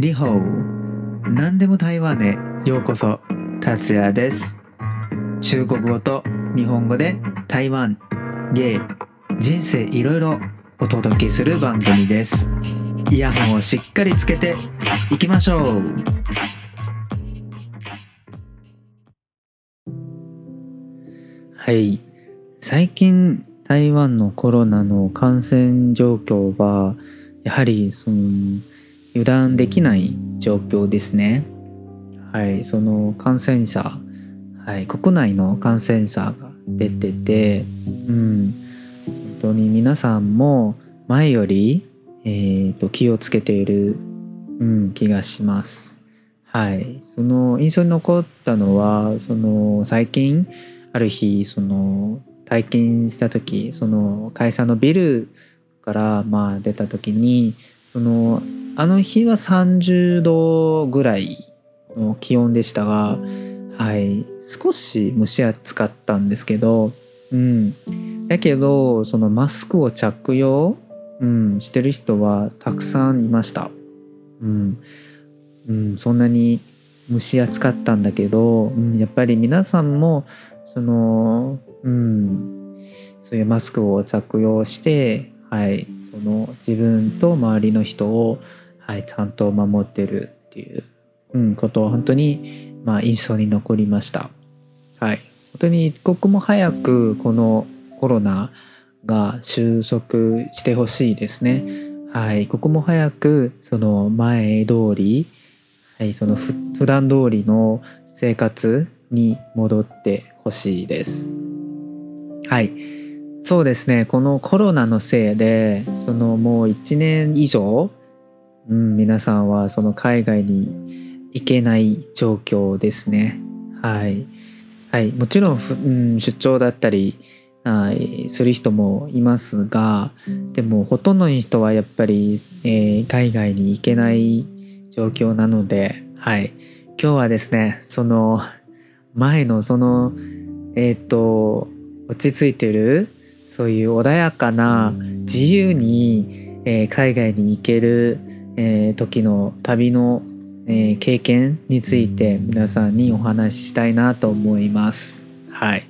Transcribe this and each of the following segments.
リホー何でも台湾へ。ようこそ。達也です。中国語と日本語で台湾。芸。人生いろいろお届けする番組です。イヤホンをしっかりつけていきましょう。はい。最近台湾のコロナの感染状況はやはりその油断できない状況ですね。はい、その感染者、はい、国内の感染者が出てて、うん、本当に皆さんも前より、えーと、気をつけている、うん、気がします。はい、その印象に残ったのはその最近ある日その体験した時その会社のビルからまあ出た時にそのあの日は30度ぐらいの気温でしたが、はい、少し蒸し暑かったんですけど、うん、だけどそのマスクを着用、うん、してる人はたくさんいました。うん、うん、そんなに蒸し暑かったんだけど、うん、やっぱり皆さんもその、うん、そういうマスクを着用して、はい、その自分と周りの人を、はい、ちゃんと守ってるっていう、うん、ことは本当に、まあ、印象に残りました。はい、本当に一刻も早くこのコロナが収束してほしいですね。はい、一刻も早くその前通り、はい、その普段通りの生活に戻ってほしいです。はい。そうですねこのコロナのせいでそのもう1年以上、うん、皆さんはその海外に行けない状況ですね。はい、はい、もちろん、うん、出張だったりはい、する人もいますがでもほとんどの人はやっぱり、えー、海外に行けない状況なので、はい、今日はですねその前のそのえっ、ー、と落ち着いてるそういう穏やかな自由に、えー、海外に行ける、えー、時の旅の、えー、経験について皆さんにお話ししたいなと思います。はい。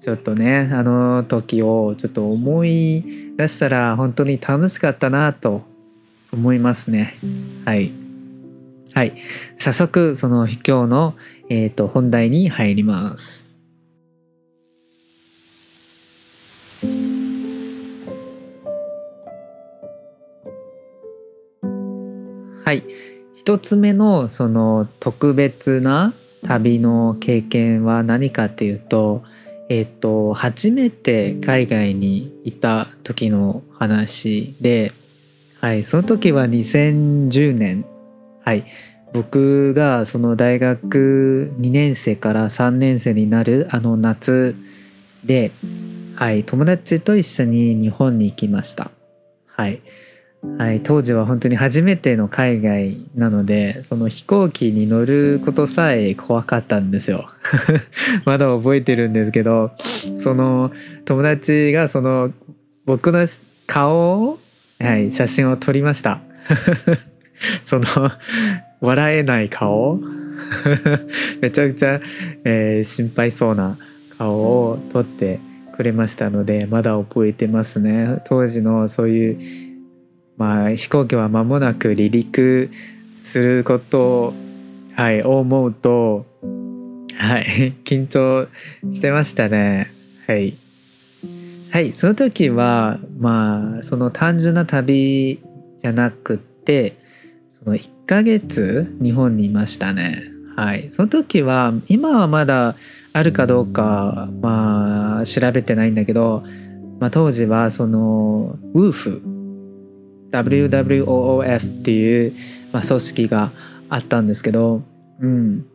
ちょっとね、あの時をちょっと思い出したら本当に楽しかったなと思いますね。はい。はい。早速、その今日の、えーと本題に入ります。はい。一つ目のその特別な旅の経験は何かっていうとえっ、と初めて海外に行った時の話ではい。その時は2010年。はい。僕がその大学2年生から3年生になるあの夏ではい。友達と一緒に日本に行きました。はい。はい、当時は本当に初めての海外なのでその飛行機に乗ることさえ怖かったんですよ。まだ覚えてるんですけどその友達がその僕の顔を、はい、写真を撮りました。その笑えない顔。めちゃくちゃ、えー、心配そうな顔を撮ってくれましたのでまだ覚えてますね。当時のそういうまあ、飛行機は間もなく離陸することを、はい、思うと、はい、緊張してましたね。はい。はい、その時は、まあ、その単純な旅じゃなくて、その1ヶ月日本にいましたね。はい。その時は、今はまだあるかどうか、まあ、調べてないんだけど、まあ、当時は、その、ウーフ WWOOF っていう、まあ、組織があったんですけど、うん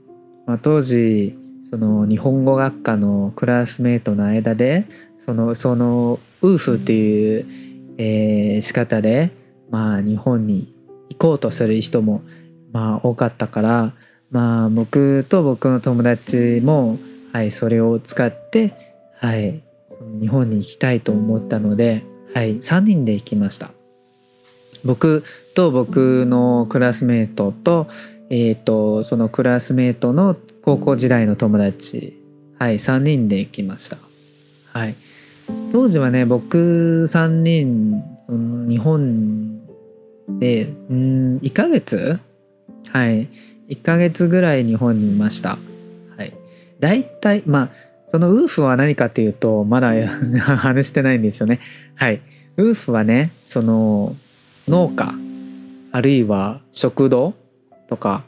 まあ、当時その日本語学科のクラスメートの間でそのそのウーフっていう、えー、仕方で、まあ、日本に行こうとする人も、まあ、多かったから、まあ、僕と僕の友達も、はい、それを使って、はい、日本に行きたいと思ったので、はい、3人で行きました。僕と僕のクラスメートと,、えーと、そのクラスメートの高校時代の友達。はい3人で行きました。はい。当時はね僕3人その日本でうん1ヶ月？はい。1ヶ月ぐらい日本にいました。はい。大体まあそのウーフは何かっていうとまだ 話してないんですよね。はい。ウーフはねその農家あるいは食堂とか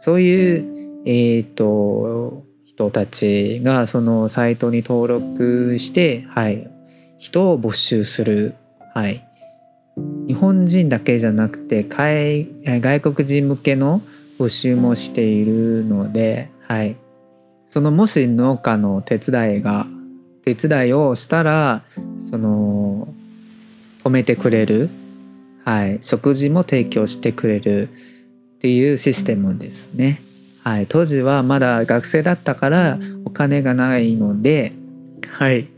そういうえっ、ー、と人たちがそのサイトに登録してはい人を募集するはい。日本人だけじゃなくて外国人向けの募集もしているのではい。そのもし農家の手伝いが手伝いをしたらその止めてくれるはい、食事も提供してくれるっていうシステムですね。はい、当時はまだ学生だったからお金がないので、はい、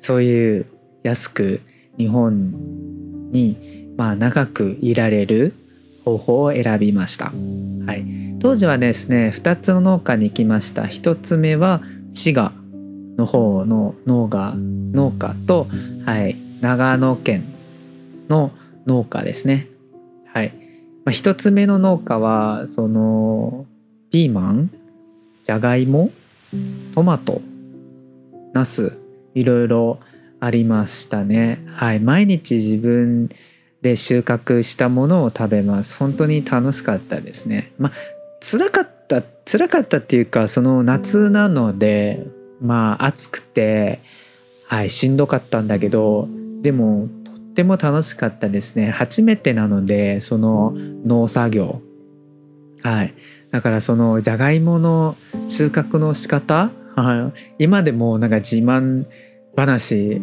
そういう安く日本にまあ長くいられる方法を選びました。はい、当時はですね2つの農家に行きました。1つ目は滋賀の方の農家農家と、はい、長野県の農家農家ですね。はい。まあ、一つ目の農家は、その、ピーマン、じゃがいも、トマト、ナス、いろいろありましたね。はい。毎日自分で収穫したものを食べます。本当に楽しかったですね。まあ、辛かった、辛かったっていうか、その夏なので、まあ暑くて、はい、しんどかったんだけど、でもっても楽しかったですね。初めてなのでその農作業。はい。だからそのじゃがいもの収穫の仕方？今でもなんか自慢話。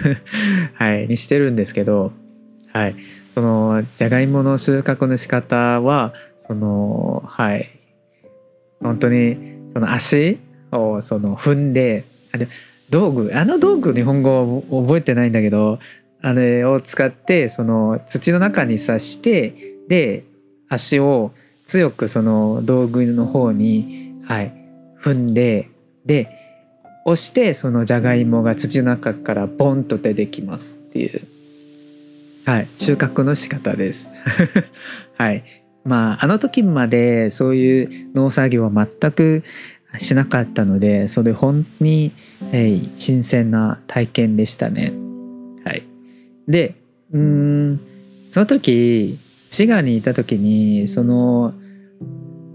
はい。にしてるんですけど。はい。そのじゃがいもの収穫の仕方はそのはい。本当にその足をその踏んであで道具？あの道具日本語覚えてないんだけどあれを使ってその土の中に刺してで足を強くその道具の方に、はい、踏んでで押してそのじゃがいもが土の中からボンと出てきますっていう、はい、収穫の仕方です。はい、まああの時までそういう農作業は全くしなかったのでそれ本当に、えー、新鮮な体験でしたね。でうんその時滋賀にいた時にその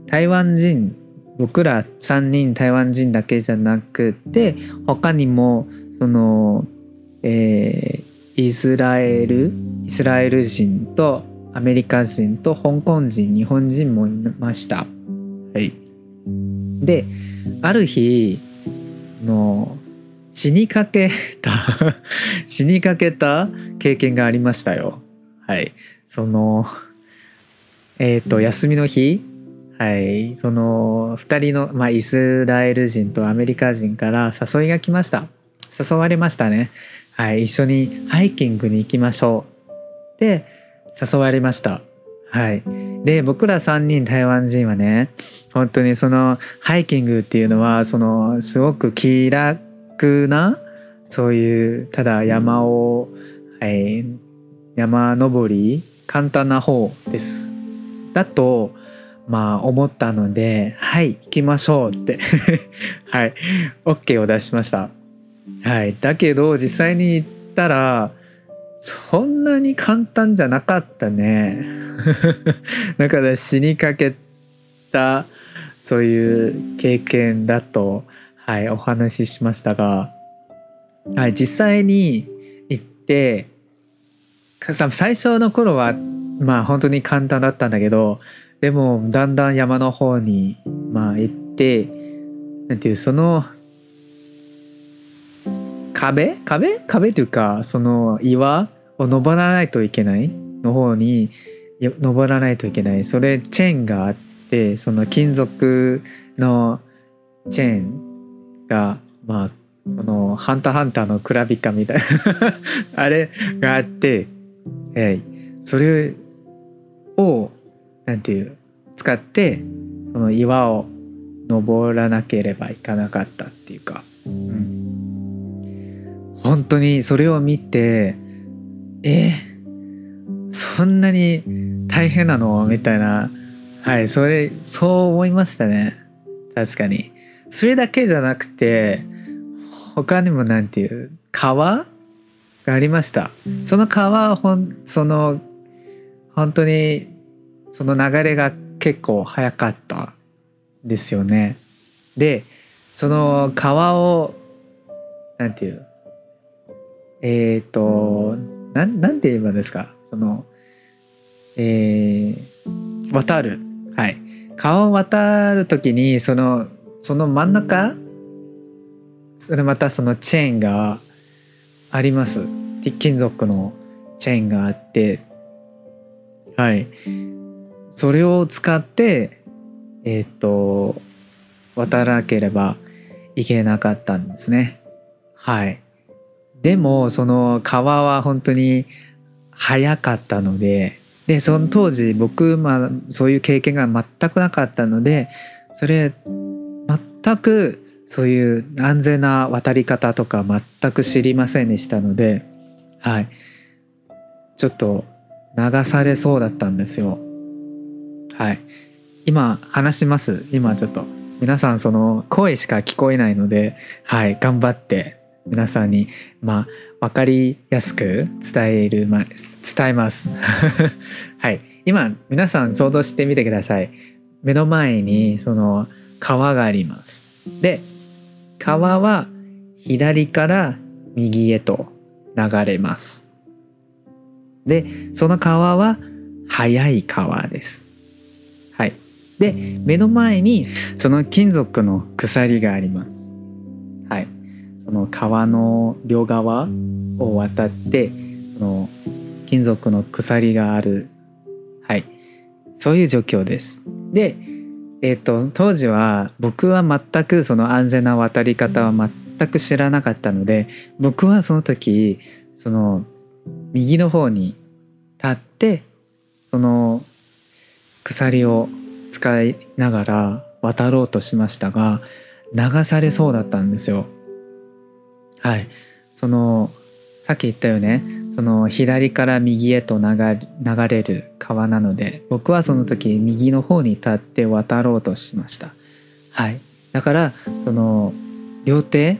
台湾人僕ら3人台湾人だけじゃなくて他にもその、えー、イスラエルイスラエル人とアメリカ人と香港人日本人もいました。はい、である日その死にかけた 死にかけた経験がありましたよ。はい。その、えっ、ー、と、休みの日、はい。その、2人の、まあ、イスラエル人とアメリカ人から誘いが来ました。誘われましたね。はい。一緒にハイキングに行きましょう。で、誘われました。はい。で、僕ら3人台湾人はね、本当にそのハイキングっていうのは、その、すごく気楽なそういうただ山を、はい、山登り簡単な方です。だとまあ思ったのではい行きましょうって。はい OK を出しました。はいだけど実際に行ったらそんなに簡単じゃなかったね。だから死にかけたそういう経験だとはい、お話ししましたが、はい、実際に行って最初の頃はまあ本当に簡単だったんだけどでもだんだん山の方にまあ行ってなんていうその壁？壁？壁というかその岩を登らないといけないの方に登らないといけない。それチェーンがあってその金属のチェーン。がまあその「ハンターハンター」のクラビカみたいな あれがあって、えー、それをなんていう使ってその岩を登らなければいかなかったっていうか、うん、本当にそれを見てえー、そんなに大変なの？みたいな。はいそれそう思いましたね。確かに。それだけじゃなくて他にもなんていう川がありました。その川はほんその本当にその流れが結構早かったですよね。でその川をなんていうえっ、ー、とななんて言えばですか？そのえー、渡る。はい。川を渡る時にそのその真ん中？それまたそのチェーンがあります。鉄金属のチェーンがあって。はい。それを使ってえっ、ー、と渡らなければいけなかったんですね。はい。でもその川は本当に早かったのででその当時僕まあそういう経験が全くなかったのでそれ全くそういう安全な渡り方とか全く知りませんでしたのではい。ちょっと流されそうだったんですよ。はい。今話します？今ちょっと。皆さんその声しか聞こえないのではい。頑張って皆さんにまあ分かりやすく伝える、ま、伝えます。はい。今皆さん想像してみてください。目の前にその川があります。で川は左から右へと流れます。でその川は速い川です。はい。で目の前にその金属の鎖があります。はい。その川の両側を渡ってその金属の鎖がある。はい。そういう状況です。でえっ、ー、と当時は僕は全くその安全な渡り方は全く知らなかったので僕はその時その右の方に立ってその鎖を使いながら渡ろうとしましたが流されそうだったんですよ。はい。そのさっき言ったよねその左から右へと流れる川なので僕はその時右の方に立って渡ろうとしました。はい。だからその両手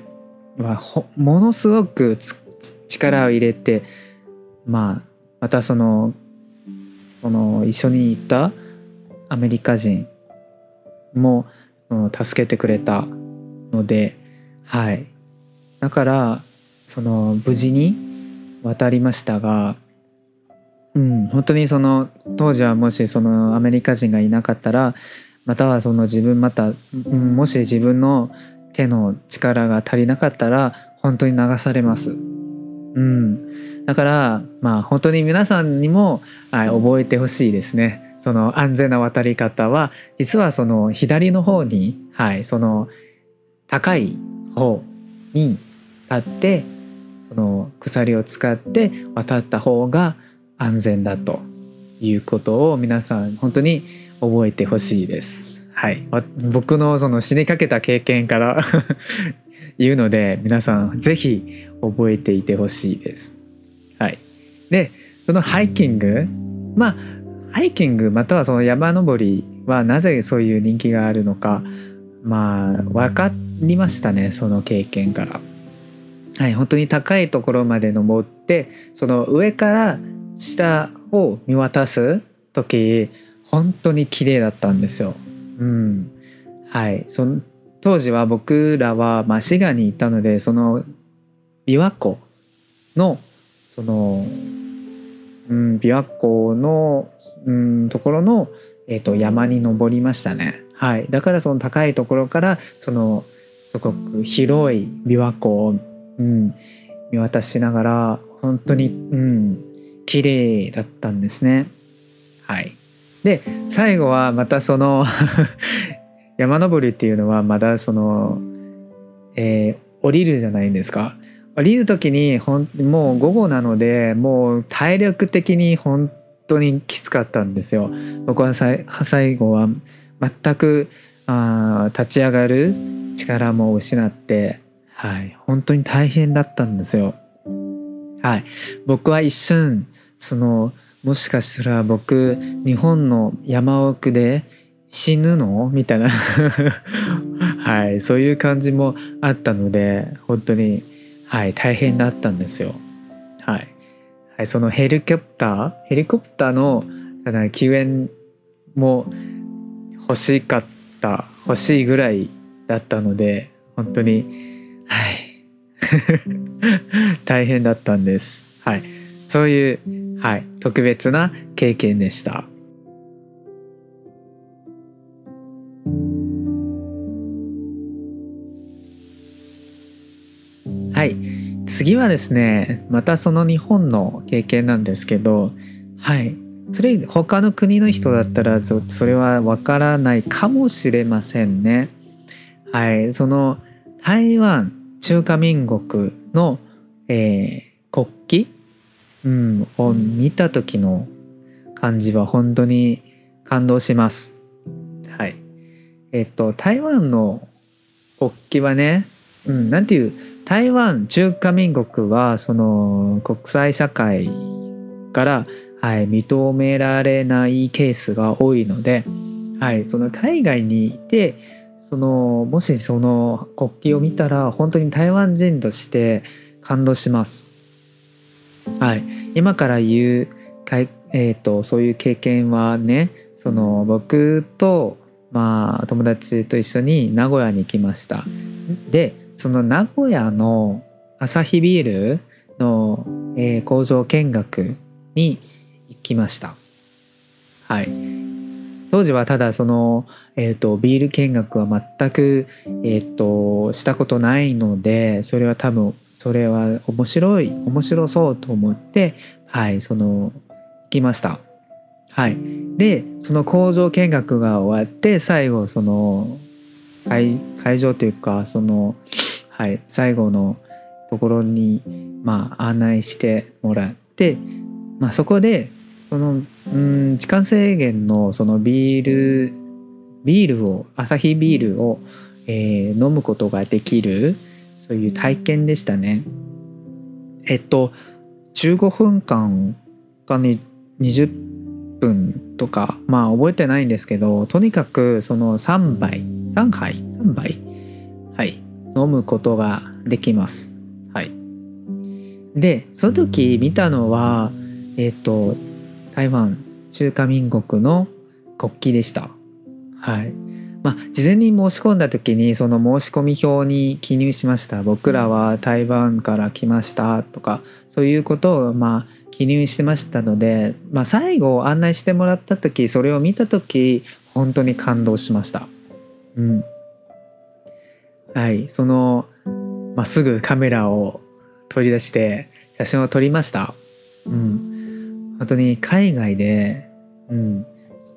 はものすごく力を入れてまあまたそのその一緒に行ったアメリカ人もその助けてくれたのではい。だからその無事に渡りましたが、うん、本当にその当時はもしそのアメリカ人がいなかったらまたはその自分また、うん、もし自分の手の力が足りなかったら本当に流されます。うん、だからまあ本当に皆さんにも、はい、覚えてほしいですね。その安全な渡り方は実はその左の方に、はい、その高い方に立ってその鎖を使って渡った方が安全だということを皆さん本当に覚えてほしいです。はい、僕のその死にかけた経験から 言うので皆さん是非覚えていてほしいです。はい、でそのハイキングまあハイキングまたはその山登りはなぜそういう人気があるのかまあ分かりましたねその経験から。はい、本当に高いところまで登ってその上から下を見渡す時本当に綺麗だったんですよ。うん、はいその当時は僕らは、まあ、滋賀にいたのでその琵琶湖のその、うん、琵琶湖の、うん、ところの、えーと、山に登りましたね。はい、だからその高いところからそのすごく広い琵琶湖をうん、見渡しながら本当にうん綺麗だったんですね。はい、で最後はまたその 山登りっていうのはまだその、えー、降りるじゃないですか。降りる時にほんもう午後なのでもう体力的に本当にきつかったんですよ。僕は最後は全くあ立ち上がる力も失って、はい、本当に大変だったんですよ。はい、僕は一瞬そのもしかしたら僕日本の山奥で死ぬの？みたいな。はい。そういう感じもあったので本当にはい。大変だったんですよ。はい、はい、そのヘリコプターヘリコプターの救援も欲しかった欲しいぐらいだったので本当にはい。大変だったんです。はい。そういうはい。特別な経験でした。はい。次はですねまたその日本の経験なんですけどはい。それ他の国の人だったらそれはわからないかもしれませんね。はい。その台湾中華民国の、えー、国旗、うん、を見た時の感じは本当に感動します。はい。えっと台湾の国旗はね、うん、なんていう台湾中華民国はその国際社会から、はい、認められないケースが多いので、はい、その海外にいてそのもしその国旗を見たら本当に台湾人として感動します。はい、今から言うかいえーと、そういう経験はねその僕と、まあ、友達と一緒に名古屋に行きました。でその名古屋のアサヒビールの、えー、工場見学に行きました。はい。当時はただその、えーと、ビール見学は全く、えーと、したことないのでそれは多分それは面白い面白そうと思ってはいその行きました。はい、でその工場見学が終わって最後その会会場というかそのはい、最後のところに、まあ、案内してもらって、まあ、そこでそのうん時間制限のそのビールビールをアサヒビールを、えー、飲むことができるそういう体験でしたね。えっと15分間かに20分とかまあ覚えてないんですけどとにかくその3杯3杯3杯はい飲むことができます。はい、でその時見たのはえっ、と台湾中華民国の国旗でした。はいまあ、事前に申し込んだ時にその申し込み表に記入しました僕らは台湾から来ましたとかそういうことをまあ記入してましたので、まあ、最後案内してもらった時それを見た時本当に感動しました。うん、はい、そのまっすぐカメラを取り出して写真を撮りました。うん、本当に海外で、うん、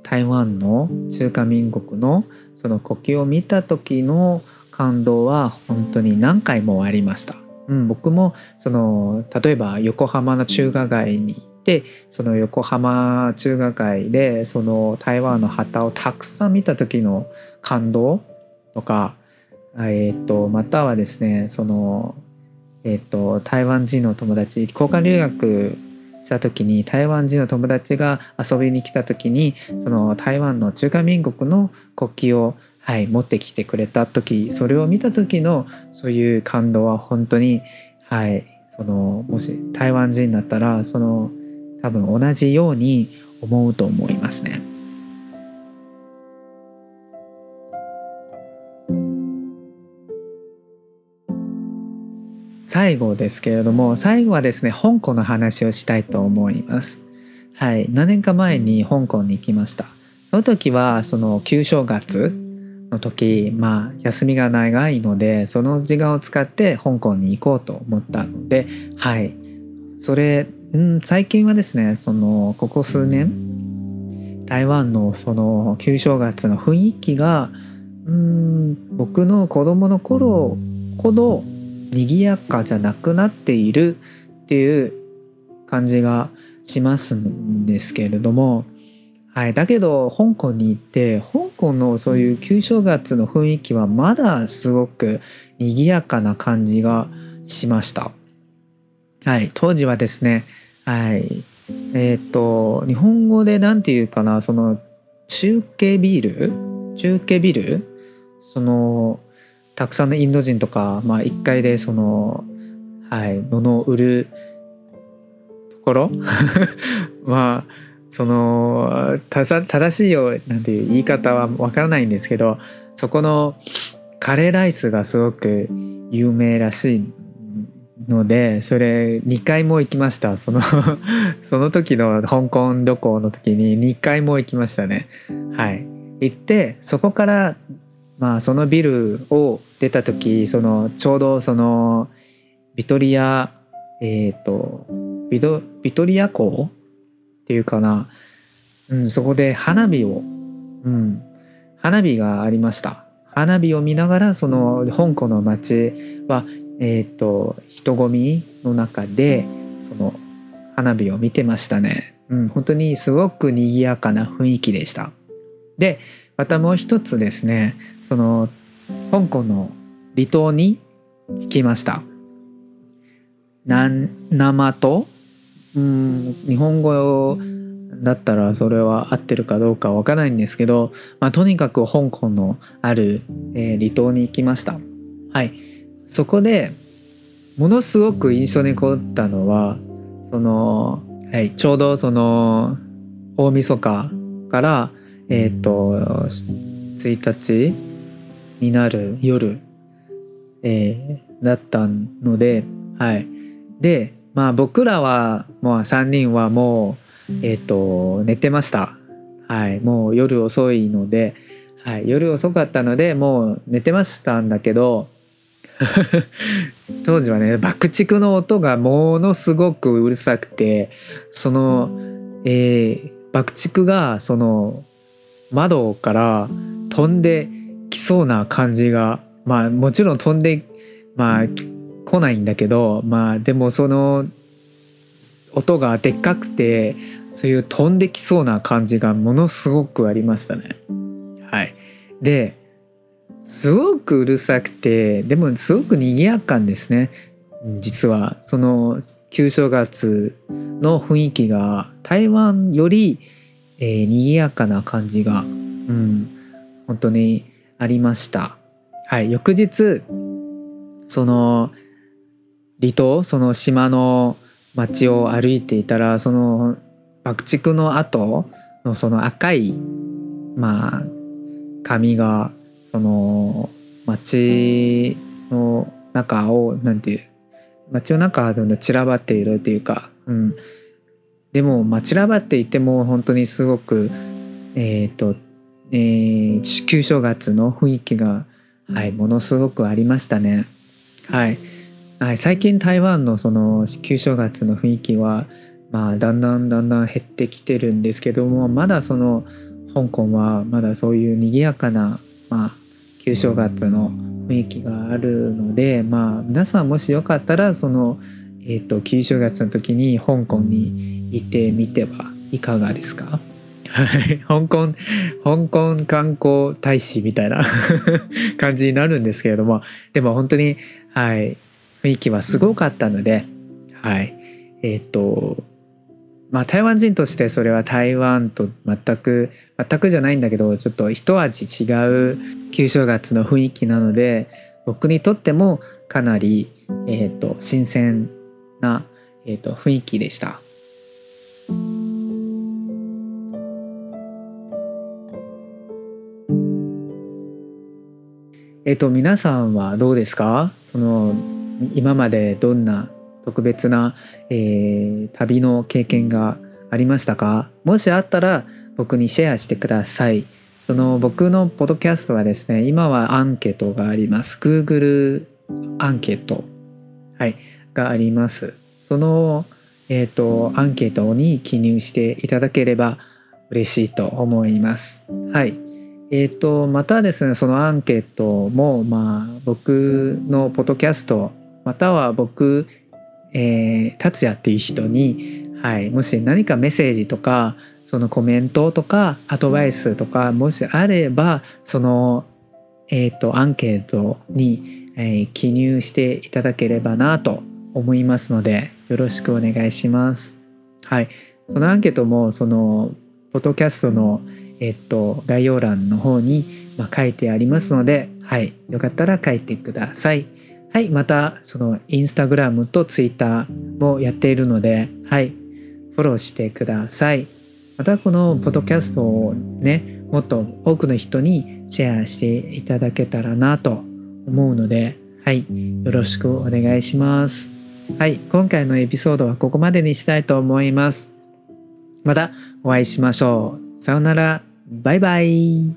台湾の中華民国のその国旗を見た時の感動は本当に何回もありました。うん、僕もその例えば横浜の中華街に行ってその横浜中華街でその台湾の旗をたくさん見た時の感動とかえー、とまたはですねその、えー、と台湾人の友達交換留学した時に台湾人の友達が遊びに来た時にその台湾の中華民国の国旗を、はい、持ってきてくれた時それを見た時のそういう感動は本当に、はい、そのもし台湾人だったらその多分同じように思うと思いますね。最後ですけれども最後はですね香港の話をしたいと思います。はい。何年か前に香港に行きました。その時はその旧正月の時まあ休みが長いのでその時間を使って香港に行こうと思ったのではい。それ、うん、最近はですねそのここ数年台湾のその旧正月の雰囲気がうん僕の子供の頃ほど賑やかじゃなくなっているっていう感じがしますんですけれども、はい、だけど香港に行って香港のそういう旧正月の雰囲気はまだすごく賑やかな感じがしました。はい、当時はですね、はい、えっ、と日本語で何て言うかなその中継ビール？中継ビル？そのたくさんのインド人とか、まあ、1階でその、はい、物を売るところ まあその正しいよなんていう言い方はわからないんですけどそこのカレーライスがすごく有名らしいのでそれ2回も行きました。その その時の香港旅行の時に2回も行きましたね。はい。行ってそこからまあそのビルを出た時そのちょうどそのビトリアえっ、ー、とビトビトリア港っていうかな、うん、そこで花火を、うん、花火がありました。花火を見ながらその香港の街はえっ、ー、と人混みの中でその花火を見てましたね、うん、本当にすごく賑やかな雰囲気でした。でまたもう一つですね。その香港の離島に行きました。生島うん日本語だったらそれは合ってるかどうかわからないんですけど、まあ、とにかく香港のある、えー、離島に行きました。はい。そこでものすごく印象に残ったのはその、はい、ちょうどその大晦日からえっ、ー、と1日になる夜、えー、だったのではい。でまあ僕らはもう3人はもうえっ、ー、と寝てました。はい。もう夜遅いので、はい、夜遅かったのでもう寝てましたんだけど 当時はね爆竹の音がものすごくうるさくてその、えー、爆竹がその窓から飛んできそうな感じがまあもちろん飛んでまあ来ないんだけどまあでもその音がでっかくてそういう飛んできそうな感じがものすごくありましたね。はい、ですごくうるさくてでもすごく賑やかんですね。実はその旧正月の雰囲気が台湾より、えー、賑やかな感じが、うん、本当にありました。はい、翌日その離島その島の街を歩いていたらその爆竹の後のその赤いまあ髪がその街の中をなんていう街の中で散らばっているっていうか、うん、でも、まあ、散らばっていても本当にすごくえっ、ー、と、えー、旧正月の雰囲気が、はい、ものすごくありましたね。はい、はい、最近台湾のその旧正月の雰囲気は、まあ、だんだんだんだん減ってきてるんですけどもまだその香港はまだそういう賑やかな、まあ、旧正月の雰囲気があるのでまあ皆さんもしよかったらその、えーと、旧正月の時に香港に行ってみてはいかがですか？はい。香港香港観光大使みたいな 感じになるんですけれども。でも本当にはい。雰囲気はすごかったのではい。えっ、ー、とまあ台湾人としてそれは台湾と全く全くじゃないんだけどちょっと一味違う旧正月の雰囲気なので僕にとってもかなり、えーと、新鮮な、えーと、雰囲気でした。えっ、と皆さんはどうですか？その今までどんな特別な、えー、旅の経験がありましたか？もしあったら僕にシェアしてください。その僕のポッドキャストはですね、今はアンケートがあります。Google アンケート、はい、があります。その、えっ、ー、と、アンケートに記入していただければ嬉しいと思います。はい。え、ー、と、またですね、そのアンケートも、まあ、僕のポッドキャスト、または僕えー、達也っていう人に、はい、もし何かメッセージとかそのコメントとかアドバイスとかもしあればその、えーと、アンケートに、えー、記入していただければなと思いますのでよろしくお願いします。はい、そのアンケートもそのポッドキャストの、えっと、概要欄の方に、ま、書いてありますので、はい、よかったら書いてください。はい、またそのインスタグラムとツイッターもやっているので、はい、フォローしてください。またこのポッドキャストをね、もっと多くの人にシェアしていただけたらなと思うので、はい、よろしくお願いします。はい、今回のエピソードはここまでにしたいと思います。またお会いしましょう。さようなら。バイバイ。